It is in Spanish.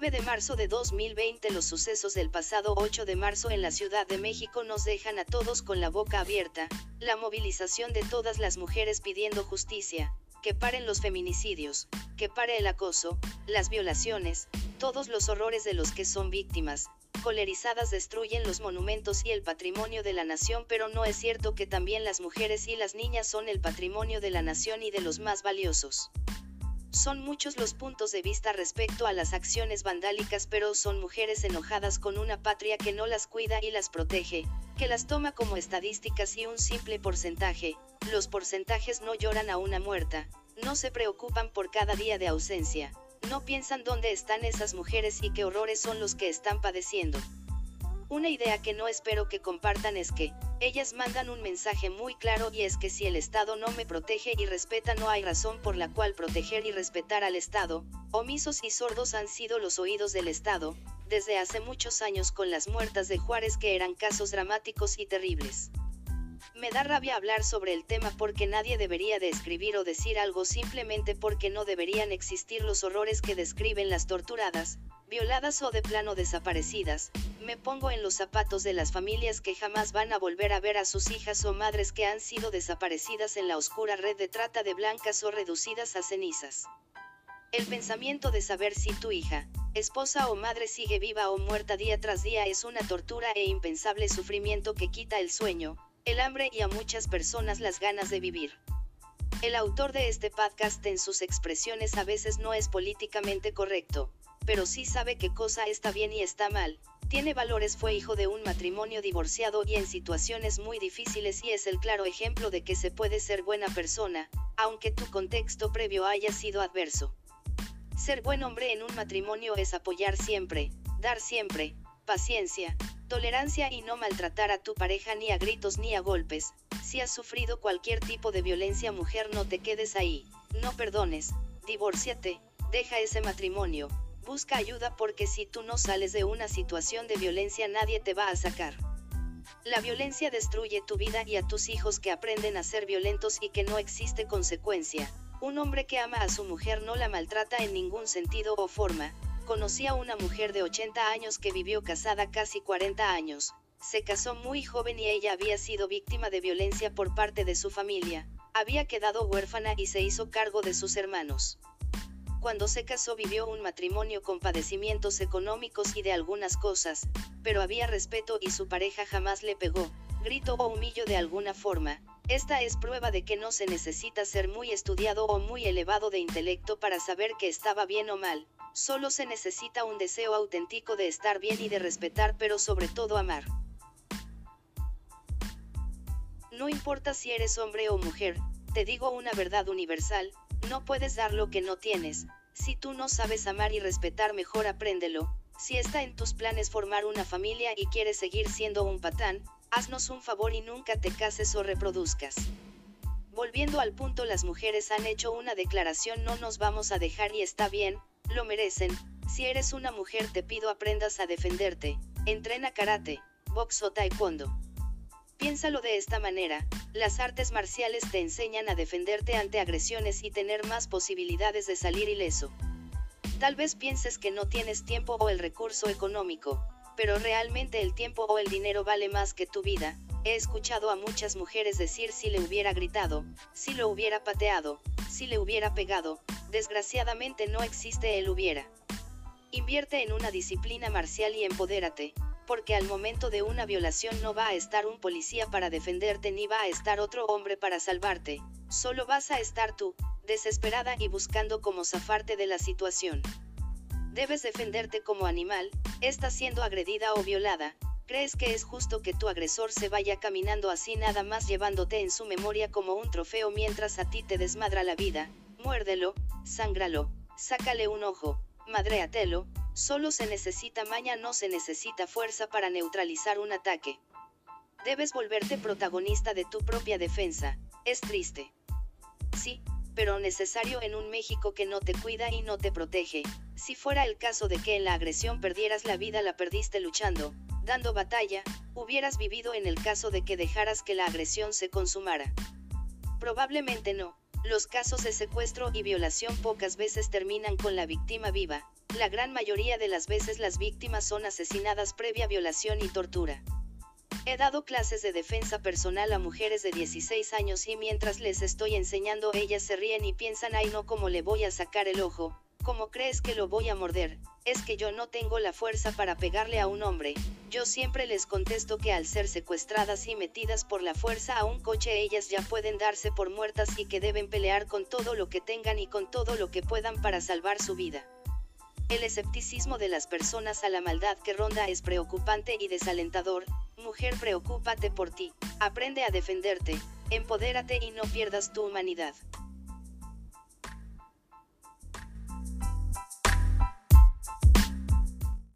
9 de marzo de 2020 Los sucesos del pasado 8 de marzo en la Ciudad de México nos dejan a todos con la boca abierta, la movilización de todas las mujeres pidiendo justicia, que paren los feminicidios, que pare el acoso, las violaciones, todos los horrores de los que son víctimas, colerizadas destruyen los monumentos y el patrimonio de la nación, pero no es cierto que también las mujeres y las niñas son el patrimonio de la nación y de los más valiosos. Son muchos los puntos de vista respecto a las acciones vandálicas, pero son mujeres enojadas con una patria que no las cuida y las protege, que las toma como estadísticas y un simple porcentaje. Los porcentajes no lloran a una muerta, no se preocupan por cada día de ausencia, no piensan dónde están esas mujeres y qué horrores son los que están padeciendo. Una idea que no espero que compartan es que, ellas mandan un mensaje muy claro y es que si el Estado no me protege y respeta no hay razón por la cual proteger y respetar al Estado, omisos y sordos han sido los oídos del Estado, desde hace muchos años con las muertas de Juárez que eran casos dramáticos y terribles. Me da rabia hablar sobre el tema porque nadie debería de escribir o decir algo simplemente porque no deberían existir los horrores que describen las torturadas, violadas o de plano desaparecidas, me pongo en los zapatos de las familias que jamás van a volver a ver a sus hijas o madres que han sido desaparecidas en la oscura red de trata de blancas o reducidas a cenizas. El pensamiento de saber si tu hija, esposa o madre sigue viva o muerta día tras día es una tortura e impensable sufrimiento que quita el sueño, el hambre y a muchas personas las ganas de vivir. El autor de este podcast en sus expresiones a veces no es políticamente correcto, pero sí sabe qué cosa está bien y está mal. Tiene valores, fue hijo de un matrimonio divorciado y en situaciones muy difíciles y es el claro ejemplo de que se puede ser buena persona, aunque tu contexto previo haya sido adverso. Ser buen hombre en un matrimonio es apoyar siempre, dar siempre, paciencia, tolerancia y no maltratar a tu pareja ni a gritos ni a golpes. Si has sufrido cualquier tipo de violencia mujer no te quedes ahí, no perdones, divórciate, deja ese matrimonio, busca ayuda porque si tú no sales de una situación de violencia nadie te va a sacar. La violencia destruye tu vida y a tus hijos que aprenden a ser violentos y que no existe consecuencia. Un hombre que ama a su mujer no la maltrata en ningún sentido o forma, conocí a una mujer de 80 años que vivió casada casi 40 años. Se casó muy joven y ella había sido víctima de violencia por parte de su familia. Había quedado huérfana y se hizo cargo de sus hermanos. Cuando se casó vivió un matrimonio con padecimientos económicos y de algunas cosas, pero había respeto y su pareja jamás le pegó, gritó o humilló de alguna forma. Esta es prueba de que no se necesita ser muy estudiado o muy elevado de intelecto para saber que estaba bien o mal, Solo se necesita un deseo auténtico de estar bien y de respetar, pero sobre todo amar. No importa si eres hombre o mujer, te digo una verdad universal, no puedes dar lo que no tienes, si tú no sabes amar y respetar mejor apréndelo, si está en tus planes formar una familia y quieres seguir siendo un patán, haznos un favor y nunca te cases o reproduzcas. Volviendo al punto, las mujeres han hecho una declaración, no nos vamos a dejar y está bien, lo merecen, si eres una mujer te pido aprendas a defenderte, entrena karate, box o taekwondo. Piénsalo de esta manera, las artes marciales te enseñan a defenderte ante agresiones y tener más posibilidades de salir ileso. Tal vez pienses que no tienes tiempo o el recurso económico, pero realmente el tiempo o el dinero vale más que tu vida. He escuchado a muchas mujeres decir si le hubiera gritado, si lo hubiera pateado, si le hubiera pegado, desgraciadamente no existe el hubiera. Invierte en una disciplina marcial y empodérate, porque al momento de una violación no va a estar un policía para defenderte ni va a estar otro hombre para salvarte, solo vas a estar tú, desesperada y buscando cómo zafarte de la situación. Debes defenderte como animal, estás siendo agredida o violada, crees que es justo que tu agresor se vaya caminando así nada más llevándote en su memoria como un trofeo mientras a ti te desmadra la vida, muérdelo, sángralo, sácale un ojo, madréatelo, solo se necesita maña no se necesita fuerza para neutralizar un ataque. Debes volverte protagonista de tu propia defensa, es triste. Sí, pero necesario en un México que no te cuida y no te protege. Si fuera el caso de que en la agresión perdieras la vida la perdiste luchando, dando batalla, hubieras vivido en el caso de que dejaras que la agresión se consumara. Probablemente no, los casos de secuestro y violación pocas veces terminan con la víctima viva, La gran mayoría de las veces las víctimas son asesinadas previa violación y tortura. He dado clases de defensa personal a mujeres de 16 años y mientras les estoy enseñando ellas se ríen y piensan ay no cómo le voy a sacar el ojo, cómo crees que lo voy a morder, es que yo no tengo la fuerza para pegarle a un hombre, yo siempre les contesto que al ser secuestradas y metidas por la fuerza a un coche ellas ya pueden darse por muertas y que deben pelear con todo lo que tengan y con todo lo que puedan para salvar su vida. El escepticismo de las personas a la maldad que ronda es preocupante y desalentador, mujer preocúpate por ti, aprende a defenderte, empodérate y no pierdas tu humanidad.